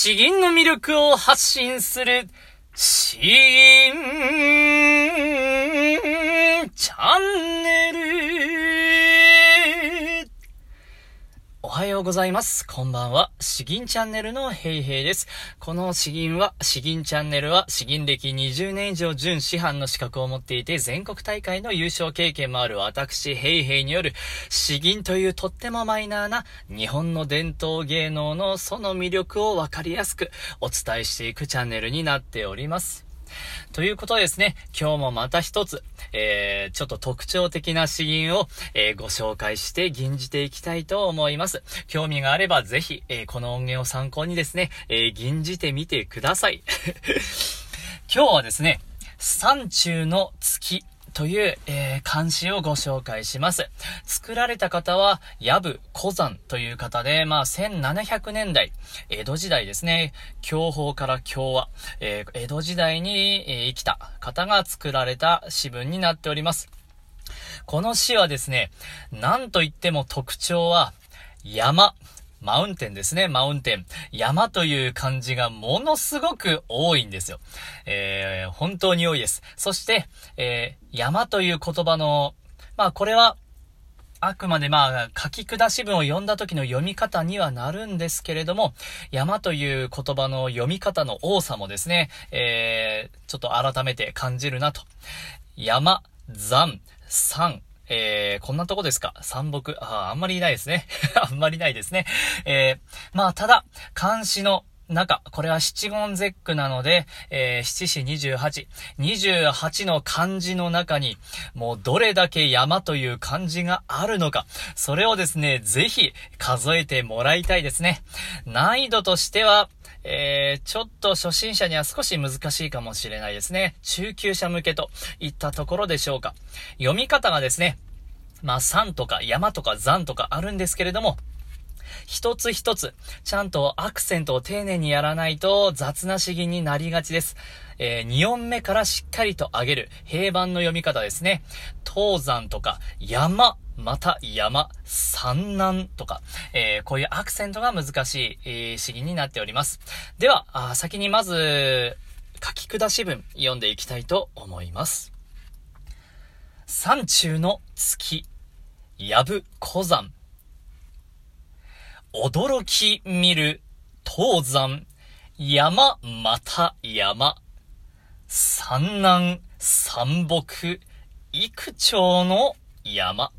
詩吟の魅力を発信する、詩吟チャンネル。はようございます。こんばんは。詩吟チャンネルのヘイヘイです。この詩吟は、詩吟チャンネルは、詩吟歴20年以上準師範の資格を持っていて、全国大会の優勝経験もある私、ヘイヘイによる、詩吟というとってもマイナーな、日本の伝統芸能のその魅力をわかりやすく、お伝えしていくチャンネルになっております。ということでですね、今日もまた一つ、えー、ちょっと特徴的な詩吟を、えー、ご紹介して吟じていきたいと思います。興味があればぜひ、えー、この音源を参考にですね、え吟じてみてください。今日はですね、山中の月という、えー、漢詩をご紹介します。作られた方は、矢部小山という方で、まあ、1700年代、江戸時代ですね、享保から共和、えー、江戸時代に、えー、生きた方が作られた詩文になっております。この詩はですね、なんといっても特徴は、山、マウンテンですね、マウンテン。山という漢字がものすごく多いんですよ。えー、本当に多いです。そして、えー、山という言葉の、まあこれは、あくまでまあ、書き下し文を読んだ時の読み方にはなるんですけれども、山という言葉の読み方の多さもですね、えー、ちょっと改めて感じるなと。山、山、山、えー、こんなとこですか？三木。ああ、あんまりいないですね。あんまりないですね。えー、まあ、ただ、漢詩の中、これは七言絶句なので、えー、七四二十八。二十八の漢字の中に、もうどれだけ山という漢字があるのか、それをですね、ぜひ数えてもらいたいですね。難易度としては、えー、ちょっと初心者には少し難しいかもしれないですね。中級者向けといったところでしょうか。読み方がですね、まあ、山とか山とか山とかあるんですけれども、一つ一つ、ちゃんとアクセントを丁寧にやらないと雑な詩吟になりがちです。えー、二音目からしっかりと上げる平板の読み方ですね。東山とか山、また山、山南とか、えー、こういうアクセントが難しい、えー、詩吟になっております。では、あ先にまず、書き下し文読んでいきたいと思います。山中の月、やぶ小山。驚き見る東山、山また山。山南、山北、幾町の山。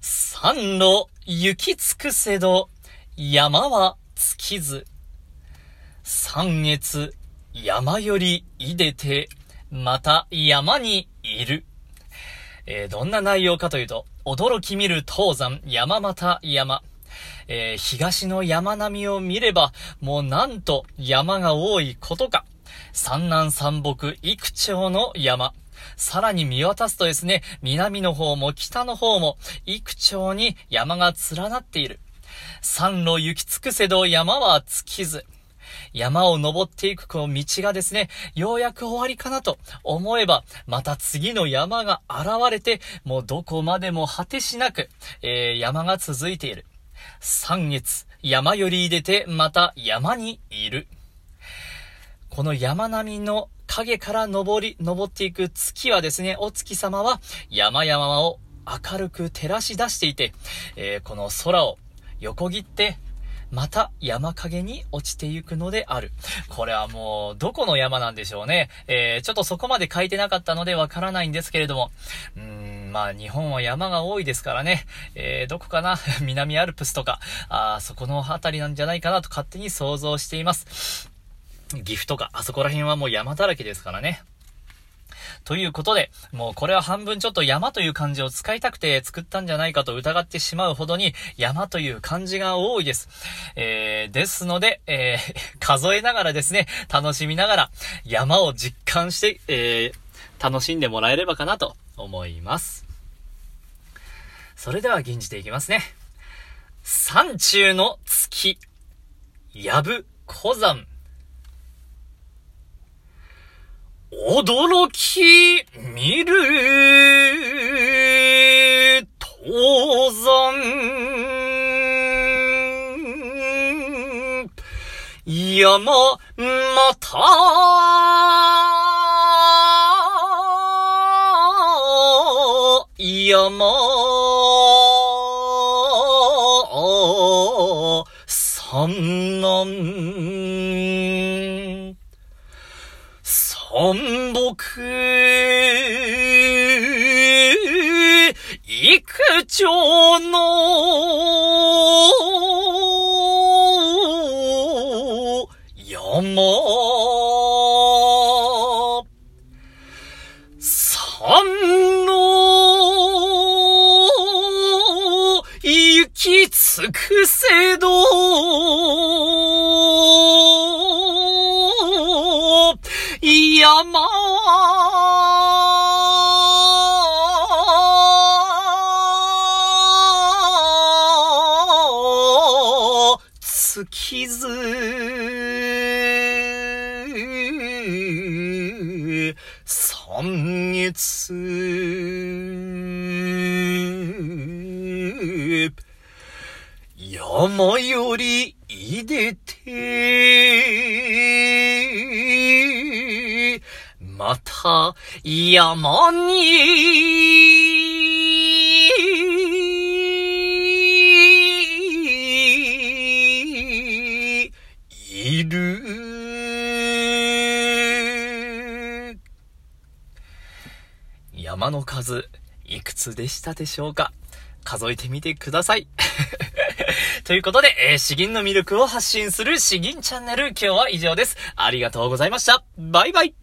山路行き尽くせど、山は尽きず。三月、山よりいでて、また山にいる。えー、どんな内容かというと、驚き見る東山、山また山。えー、東の山並みを見れば、もうなんと山が多いことか。山南山北、幾町の山。さらに見渡すとですね、南の方も北の方も、幾町に山が連なっている。山路行き尽くせど山は尽きず。山を登っていくこの道がですね、ようやく終わりかなと思えば、また次の山が現れて、もうどこまでも果てしなく、えー、山が続いている。三月、山より出て、また山にいる。この山並みの影から登り、登っていく月はですね、お月様は山々を明るく照らし出していて、えー、この空を横切って、また山影に落ちていくのである。これはもう、どこの山なんでしょうね。えー、ちょっとそこまで書いてなかったのでわからないんですけれども。うーん、まあ日本は山が多いですからね。えー、どこかな？南アルプスとか、あそこの辺りなんじゃないかなと勝手に想像しています。岐阜とか、あそこら辺はもう山だらけですからね。ということで、もうこれは半分ちょっと山という漢字を使いたくて作ったんじゃないかと疑ってしまうほどに山という漢字が多いです。えー、ですので、えー、数えながらですね、楽しみながら山を実感して、えー、楽しんでもらえればかなと思います。それでは吟じていきますね。山中の月、やぶ小山。驚き見る登山山、また、山、三男、三木、幾丁の山、三の行き尽くせど、山尽きず、三月、山よりいでて、また山にいる。山の数、いくつでしたでしょうか？数えてみてください。ということで、えー、詩吟の魅力を発信する詩吟チャンネル、今日は以上です。ありがとうございました。バイバイ。